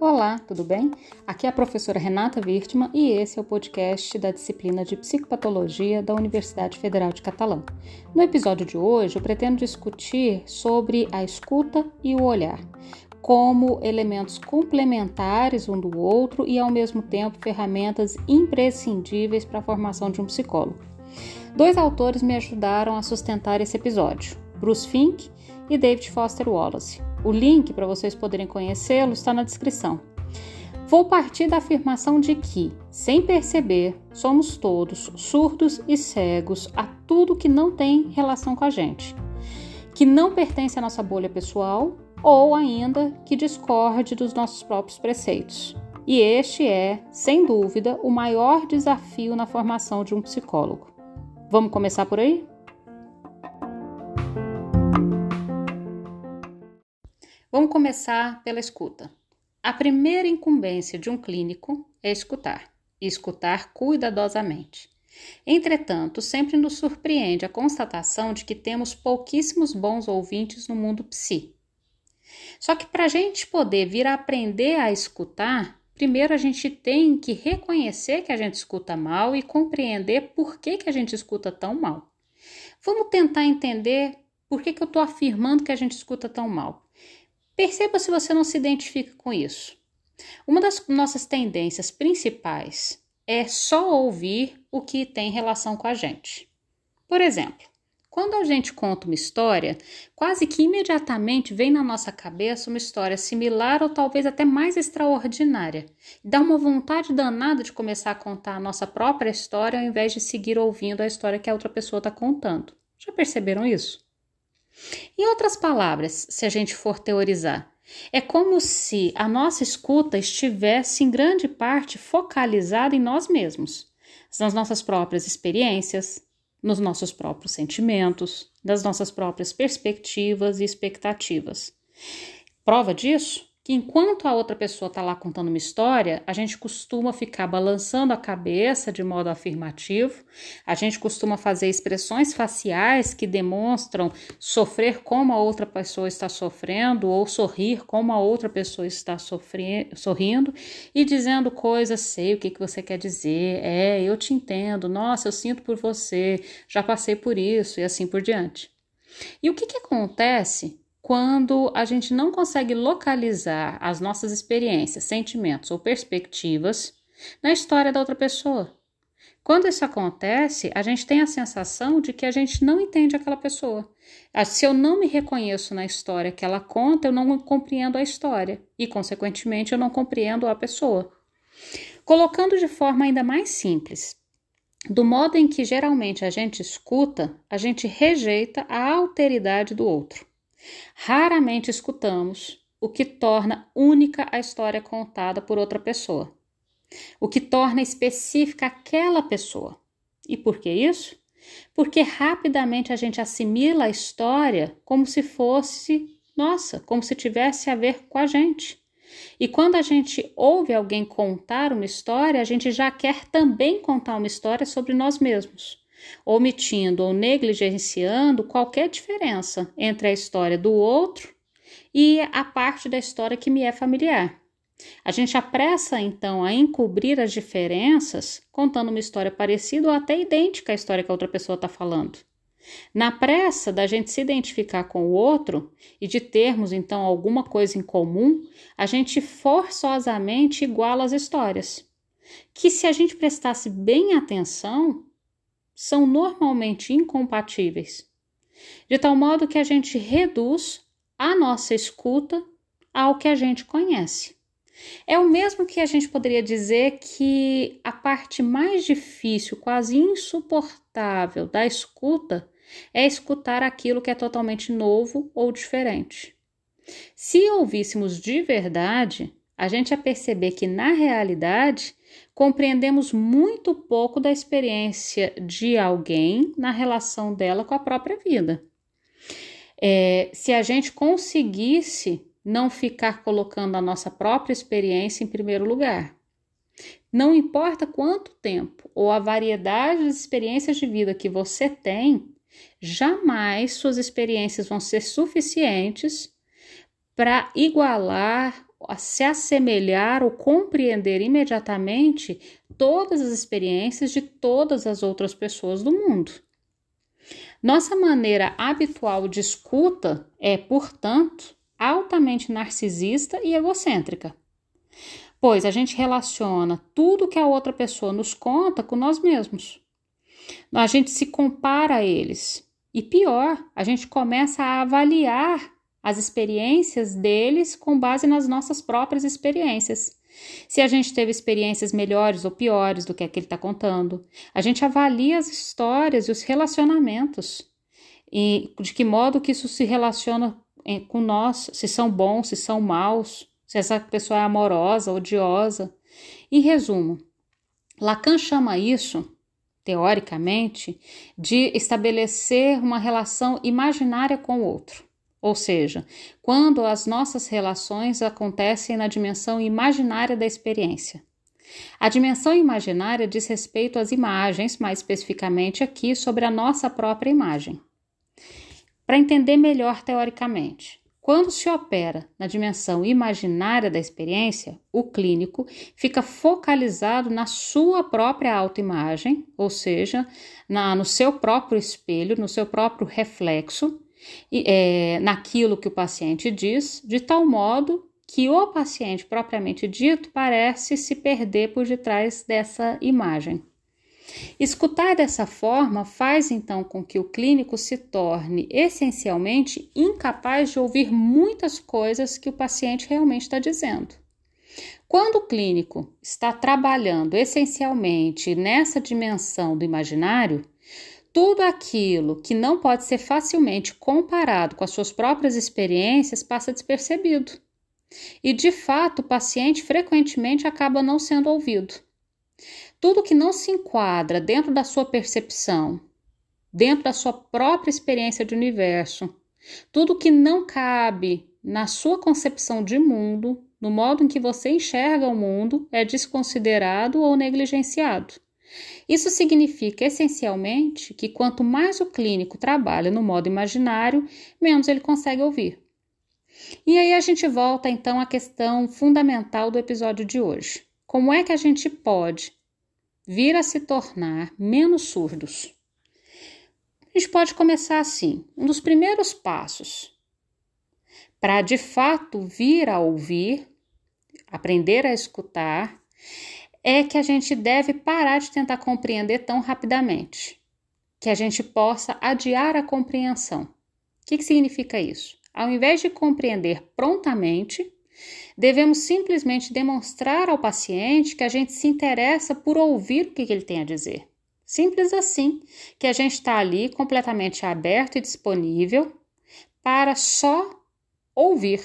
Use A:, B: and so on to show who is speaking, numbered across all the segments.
A: Olá, tudo bem? Aqui é a professora Renata Wirtmann e esse é o podcast da disciplina de Psicopatologia da Universidade Federal de Catalão. No episódio de hoje, eu pretendo discutir sobre a escuta e o olhar, como elementos complementares um do outro e, ao mesmo tempo, ferramentas imprescindíveis para a formação de um psicólogo. Dois autores me ajudaram a sustentar esse episódio: Bruce Fink e David Foster Wallace. O link para vocês poderem conhecê-lo está na descrição. Vou partir da afirmação de que, sem perceber, somos todos surdos e cegos a tudo que não tem relação com a gente, que não pertence à nossa bolha pessoal ou ainda que discorde dos nossos próprios preceitos. E este é, sem dúvida, o maior desafio na formação de um psicólogo. Vamos começar por aí? Vamos começar pela escuta. A primeira incumbência de um clínico é escutar, e escutar cuidadosamente. Entretanto, sempre nos surpreende a constatação de que temos pouquíssimos bons ouvintes no mundo psi. Só que para a gente poder vir a aprender a escutar, primeiro a gente tem que reconhecer que a gente escuta mal e compreender por que, que a gente escuta tão mal. Vamos tentar entender por que, que eu estou afirmando que a gente escuta tão mal. Perceba se você não se identifica com isso. Uma das nossas tendências principais é só ouvir o que tem relação com a gente. Por exemplo, quando a gente conta uma história, quase que imediatamente vem na nossa cabeça uma história similar ou talvez até mais extraordinária. Dá uma vontade danada de começar a contar a nossa própria história ao invés de seguir ouvindo a história que a outra pessoa está contando. Já perceberam isso? Em outras palavras, se a gente for teorizar, é como se a nossa escuta estivesse em grande parte focalizada em nós mesmos, nas nossas próprias experiências, nos nossos próprios sentimentos, nas nossas próprias perspectivas e expectativas. Prova disso que enquanto a outra pessoa está lá contando uma história, a gente costuma ficar balançando a cabeça de modo afirmativo, a gente costuma fazer expressões faciais que demonstram sofrer como a outra pessoa está sofrendo ou sorrir como a outra pessoa está sorrindo e dizendo coisas, sei o que, que você quer dizer, é, eu te entendo, nossa, eu sinto por você, já passei por isso e assim por diante. E o que, que acontece quando a gente não consegue localizar as nossas experiências, sentimentos ou perspectivas na história da outra pessoa. Quando isso acontece, a gente tem a sensação de que a gente não entende aquela pessoa. Ah, se eu não me reconheço na história que ela conta, eu não compreendo a história e, consequentemente, eu não compreendo a pessoa. Colocando de forma ainda mais simples, do modo em que geralmente a gente escuta, a gente rejeita a alteridade do outro. Raramente escutamos o que torna única a história contada por outra pessoa, o que torna específica aquela pessoa. E por que isso? Porque rapidamente a gente assimila a história como se fosse nossa, como se tivesse a ver com a gente. E quando a gente ouve alguém contar uma história, a gente já quer também contar uma história sobre nós mesmos omitindo ou negligenciando qualquer diferença entre a história do outro e a parte da história que me é familiar. A gente apressa então a encobrir as diferenças, contando uma história parecida ou até idêntica à história que a outra pessoa está falando. Na pressa da gente se identificar com o outro e de termos então alguma coisa em comum, a gente forçosamente iguala as histórias. Que se a gente prestasse bem atenção, são normalmente incompatíveis, de tal modo que a gente reduz a nossa escuta ao que a gente conhece. É o mesmo que a gente poderia dizer que a parte mais difícil, quase insuportável da escuta é escutar aquilo que é totalmente novo ou diferente. Se ouvíssemos de verdade, a gente ia perceber que, na realidade, compreendemos muito pouco da experiência de alguém na relação dela com a própria vida. É, se a gente conseguisse não ficar colocando a nossa própria experiência em primeiro lugar. Não importa quanto tempo ou a variedade de experiências de vida que você tem, jamais suas experiências vão ser suficientes para igualar, se assemelhar ou compreender imediatamente todas as experiências de todas as outras pessoas do mundo. Nossa maneira habitual de escuta é, portanto, altamente narcisista e egocêntrica, pois a gente relaciona tudo que a outra pessoa nos conta com nós mesmos. A gente se compara a eles. E pior, a gente começa a avaliar as experiências deles com base nas nossas próprias experiências. Se a gente teve experiências melhores ou piores do que a que ele está contando, a gente avalia as histórias e os relacionamentos e de que modo que isso se relaciona com nós, se são bons, se são maus, se essa pessoa é amorosa, odiosa. Em resumo, Lacan chama isso teoricamente, de estabelecer uma relação imaginária com o outro. Ou seja, quando as nossas relações acontecem na dimensão imaginária da experiência. A dimensão imaginária diz respeito às imagens, mais especificamente aqui sobre a nossa própria imagem. Para entender melhor teoricamente, quando se opera na dimensão imaginária da experiência, o clínico fica focalizado na sua própria autoimagem, ou seja, na, no seu próprio espelho, no seu próprio reflexo, é, naquilo que o paciente diz, de tal modo que o paciente propriamente dito parece se perder por detrás dessa imagem. Escutar dessa forma faz então com que o clínico se torne essencialmente incapaz de ouvir muitas coisas que o paciente realmente está dizendo. Quando o clínico está trabalhando essencialmente nessa dimensão do imaginário, tudo aquilo que não pode ser facilmente comparado com as suas próprias experiências passa despercebido. E de fato, o paciente frequentemente acaba não sendo ouvido. Tudo que não se enquadra dentro da sua percepção, dentro da sua própria experiência de universo, tudo que não cabe na sua concepção de mundo, no modo em que você enxerga o mundo, é desconsiderado ou negligenciado. Isso significa essencialmente que quanto mais o clínico trabalha no modo imaginário, menos ele consegue ouvir. E aí a gente volta então à questão fundamental do episódio de hoje. Como é que a gente pode vir a se tornar menos surdos? A gente pode começar assim: um dos primeiros passos para de fato vir a ouvir, aprender a escutar, é que a gente deve parar de tentar compreender tão rapidamente, que a gente possa adiar a compreensão. O que, que significa isso? Ao invés de compreender prontamente, Devemos simplesmente demonstrar ao paciente que a gente se interessa por ouvir o que ele tem a dizer. Simples assim, que a gente está ali completamente aberto e disponível para só ouvir.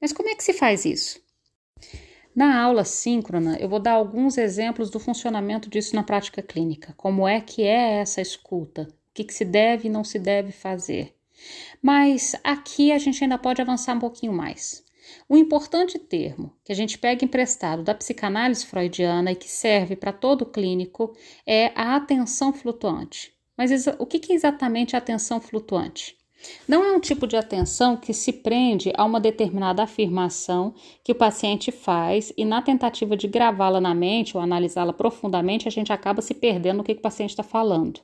A: Mas como é que se faz isso? Na aula síncrona, eu vou dar alguns exemplos do funcionamento disso na prática clínica. Como é que é essa escuta? O que, que se deve e não se deve fazer? Mas aqui a gente ainda pode avançar um pouquinho mais. Um importante termo que a gente pega emprestado da psicanálise freudiana e que serve para todo clínico é a atenção flutuante. Mas o que é exatamente a atenção flutuante? Não é um tipo de atenção que se prende a uma determinada afirmação que o paciente faz e, na tentativa de gravá-la na mente ou analisá-la profundamente, a gente acaba se perdendo no que o paciente está falando.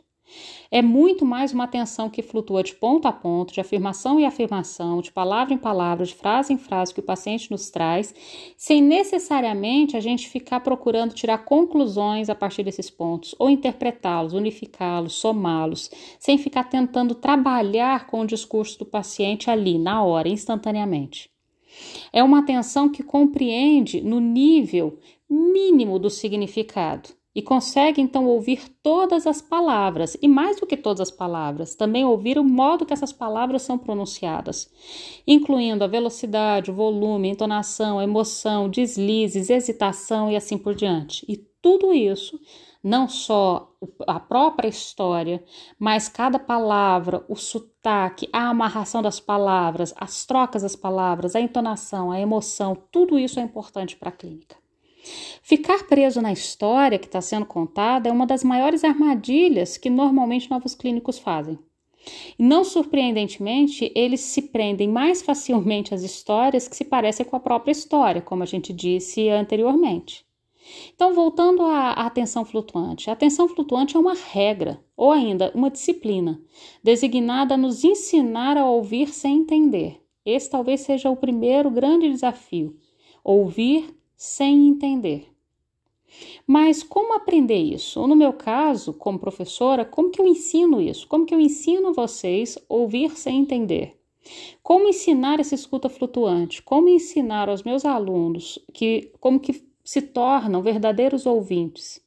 A: É muito mais uma atenção que flutua de ponto a ponto, de afirmação em afirmação, de palavra em palavra, de frase em frase que o paciente nos traz, sem necessariamente a gente ficar procurando tirar conclusões a partir desses pontos, ou interpretá-los, unificá-los, somá-los, sem ficar tentando trabalhar com o discurso do paciente ali, na hora, instantaneamente. É uma atenção que compreende no nível mínimo do significado e consegue então ouvir todas as palavras, e mais do que todas as palavras, também ouvir o modo que essas palavras são pronunciadas, incluindo a velocidade, o volume, a entonação, a emoção, deslizes, hesitação e assim por diante. E tudo isso, não só a própria história, mas cada palavra, o sotaque, a amarração das palavras, as trocas das palavras, a entonação, a emoção, tudo isso é importante para a clínica. Ficar preso na história que está sendo contada é uma das maiores armadilhas que normalmente novos clínicos fazem. E não surpreendentemente, eles se prendem mais facilmente às histórias que se parecem com a própria história, como a gente disse anteriormente. Então, voltando à atenção flutuante. A atenção flutuante é uma regra, ou ainda uma disciplina, designada a nos ensinar a ouvir sem entender. Esse talvez seja o primeiro grande desafio: ouvir sem entender. Mas como aprender isso? Ou no meu caso, como professora, como que eu ensino isso? Como que eu ensino vocês ouvir sem entender? Como ensinar essa escuta flutuante? Como ensinar aos meus alunos que como que se tornam verdadeiros ouvintes?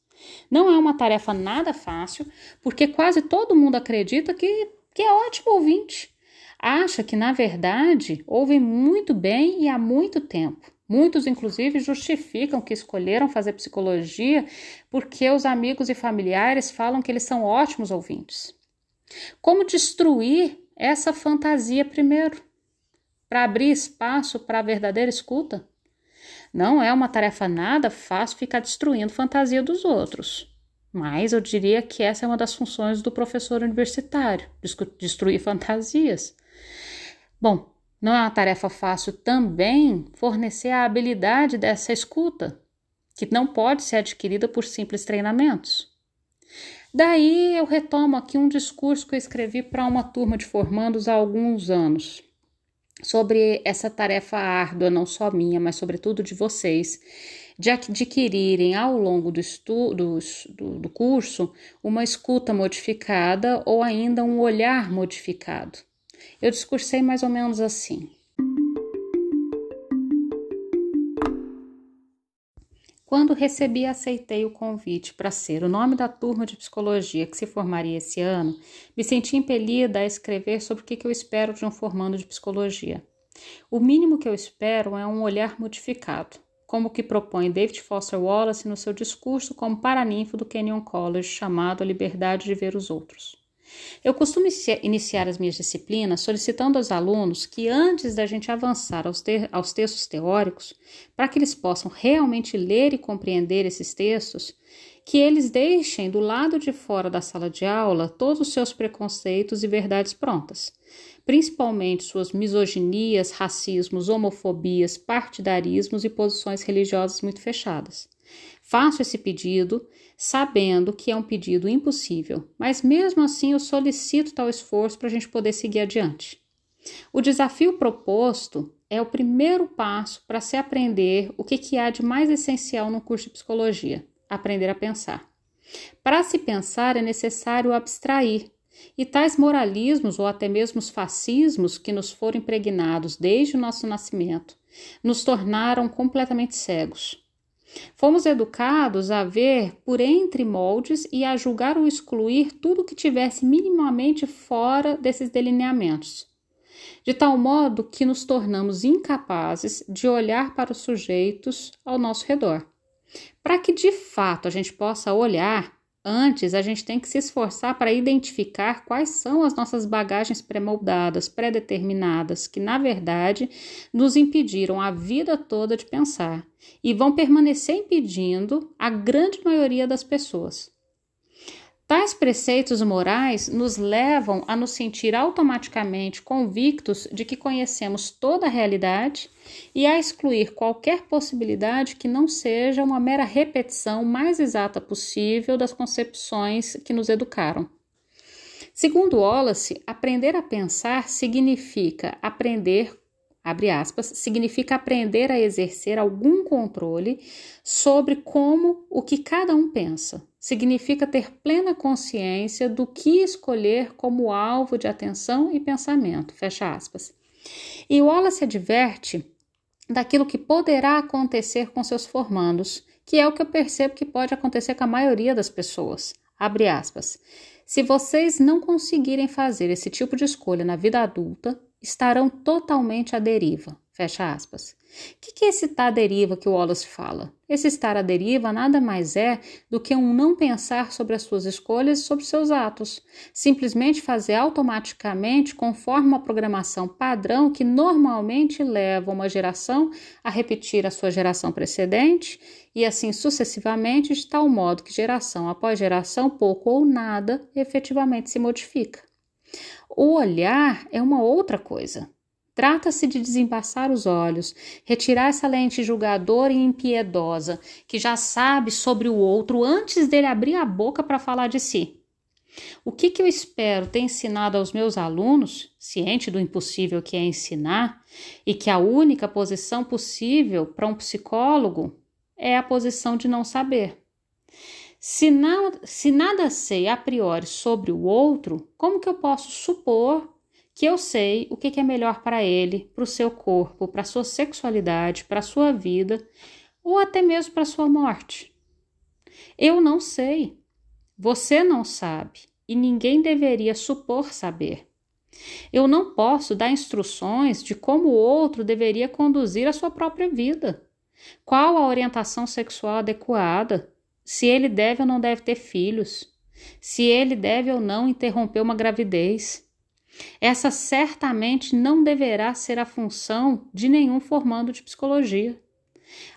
A: Não é uma tarefa nada fácil, porque quase todo mundo acredita que, que é ótimo ouvinte. Acha que, na verdade, ouvem muito bem e há muito tempo. Muitos, inclusive, justificam que escolheram fazer psicologia porque os amigos e familiares falam que eles são ótimos ouvintes. Como destruir essa fantasia primeiro, para abrir espaço para a verdadeira escuta? Não é uma tarefa nada fácil ficar destruindo fantasia dos outros. Mas eu diria que essa é uma das funções do professor universitário, destruir fantasias. Bom, não é uma tarefa fácil também fornecer a habilidade dessa escuta, que não pode ser adquirida por simples treinamentos. Daí eu retomo aqui um discurso que eu escrevi para uma turma de formandos há alguns anos, sobre essa tarefa árdua, não só minha, mas sobretudo de vocês, de adquirirem ao longo do, estudo, do, do curso uma escuta modificada ou ainda um olhar modificado. Eu discursei mais ou menos assim. Quando recebi e aceitei o convite para ser o nome da turma de psicologia que se formaria esse ano, me senti impelida a escrever sobre o que eu espero de um formando de psicologia. O mínimo que eu espero é um olhar modificado, como o que propõe David Foster Wallace no seu discurso como paraninfo do Kenyon College chamado A Liberdade de Ver os Outros. Eu costumo iniciar as minhas disciplinas solicitando aos alunos que, antes da gente avançar aos, te aos textos teóricos, para que eles possam realmente ler e compreender esses textos, que eles deixem do lado de fora da sala de aula todos os seus preconceitos e verdades prontas, principalmente suas misoginias, racismos, homofobias, partidarismos e posições religiosas muito fechadas. Faço esse pedido sabendo que é um pedido impossível, mas mesmo assim eu solicito tal esforço para a gente poder seguir adiante. O desafio proposto é o primeiro passo para se aprender o que, que há de mais essencial no curso de psicologia: aprender a pensar. Para se pensar é necessário abstrair, e tais moralismos ou até mesmo os fascismos que nos foram impregnados desde o nosso nascimento nos tornaram completamente cegos. Fomos educados a ver por entre moldes e a julgar ou excluir tudo que tivesse minimamente fora desses delineamentos, de tal modo que nos tornamos incapazes de olhar para os sujeitos ao nosso redor. Para que de fato a gente possa olhar, Antes, a gente tem que se esforçar para identificar quais são as nossas bagagens pré-moldadas, pré-determinadas, que na verdade nos impediram a vida toda de pensar e vão permanecer impedindo a grande maioria das pessoas. Tais preceitos morais nos levam a nos sentir automaticamente convictos de que conhecemos toda a realidade e a excluir qualquer possibilidade que não seja uma mera repetição mais exata possível das concepções que nos educaram. Segundo Wallace, aprender a pensar significa aprender abre aspas, significa aprender a exercer algum controle sobre como o que cada um pensa. Significa ter plena consciência do que escolher como alvo de atenção e pensamento. Fecha aspas. E Wallace adverte daquilo que poderá acontecer com seus formandos, que é o que eu percebo que pode acontecer com a maioria das pessoas. Abre aspas. Se vocês não conseguirem fazer esse tipo de escolha na vida adulta, estarão totalmente à deriva. Fecha aspas. O que, que é esse estar à deriva que o Wallace fala? Esse estar à deriva nada mais é do que um não pensar sobre as suas escolhas e sobre seus atos. Simplesmente fazer automaticamente conforme uma programação padrão que normalmente leva uma geração a repetir a sua geração precedente e assim sucessivamente, de tal modo que geração após geração, pouco ou nada efetivamente se modifica. O olhar é uma outra coisa. Trata-se de desembaçar os olhos, retirar essa lente julgadora e impiedosa, que já sabe sobre o outro antes dele abrir a boca para falar de si. O que, que eu espero ter ensinado aos meus alunos, ciente do impossível que é ensinar, e que a única posição possível para um psicólogo é a posição de não saber. Se, não, se nada sei a priori sobre o outro, como que eu posso supor que eu sei o que é melhor para ele, para o seu corpo, para a sua sexualidade, para a sua vida ou até mesmo para a sua morte? Eu não sei. Você não sabe e ninguém deveria supor saber. Eu não posso dar instruções de como o outro deveria conduzir a sua própria vida. Qual a orientação sexual adequada? Se ele deve ou não deve ter filhos? Se ele deve ou não interromper uma gravidez? Essa certamente não deverá ser a função de nenhum formando de psicologia.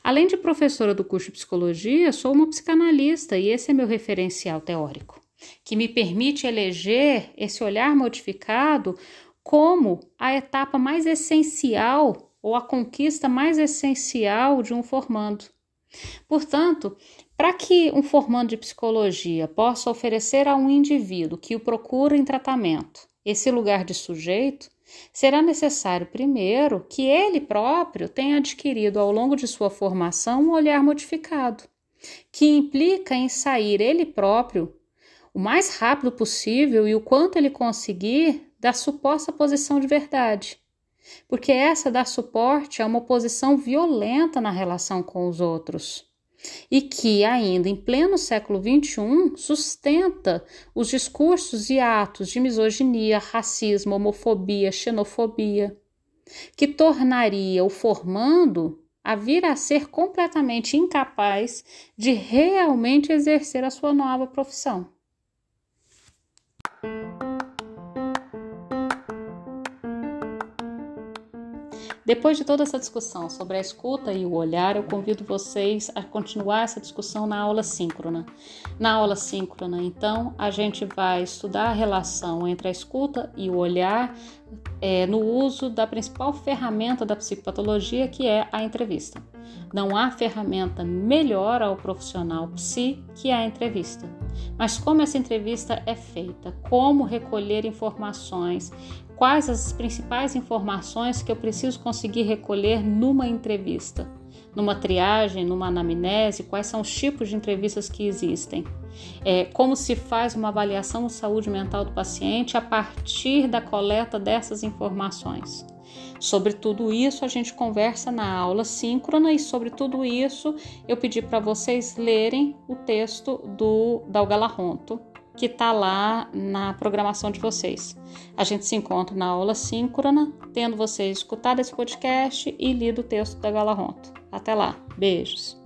A: Além de professora do curso de psicologia, sou uma psicanalista e esse é meu referencial teórico, que me permite eleger esse olhar modificado como a etapa mais essencial ou a conquista mais essencial de um formando. Portanto, para que um formando de psicologia possa oferecer a um indivíduo que o procura em tratamento esse lugar de sujeito, será necessário, primeiro, que ele próprio tenha adquirido ao longo de sua formação um olhar modificado, que implica em sair ele próprio o mais rápido possível e o quanto ele conseguir da suposta posição de verdade. Porque essa dá suporte a uma posição violenta na relação com os outros e que, ainda em pleno século XXI, sustenta os discursos e atos de misoginia, racismo, homofobia, xenofobia, que tornaria o formando a vir a ser completamente incapaz de realmente exercer a sua nova profissão. Depois de toda essa discussão sobre a escuta e o olhar, eu convido vocês a continuar essa discussão na aula síncrona. Na aula síncrona, então, a gente vai estudar a relação entre a escuta e o olhar é, no uso da principal ferramenta da psicopatologia, que é a entrevista. Não há ferramenta melhor ao profissional psi que a entrevista. Mas como essa entrevista é feita? Como recolher informações? Quais as principais informações que eu preciso conseguir recolher numa entrevista? Numa triagem, numa anamnese, quais são os tipos de entrevistas que existem? É, como se faz uma avaliação de saúde mental do paciente a partir da coleta dessas informações? Sobre tudo isso a gente conversa na aula síncrona e sobre tudo isso eu pedi para vocês lerem o texto do Dalgala Ronto, que está lá na programação de vocês. A gente se encontra na aula síncrona, tendo vocês escutado esse podcast e lido o texto da Galarronto. Até lá, beijos!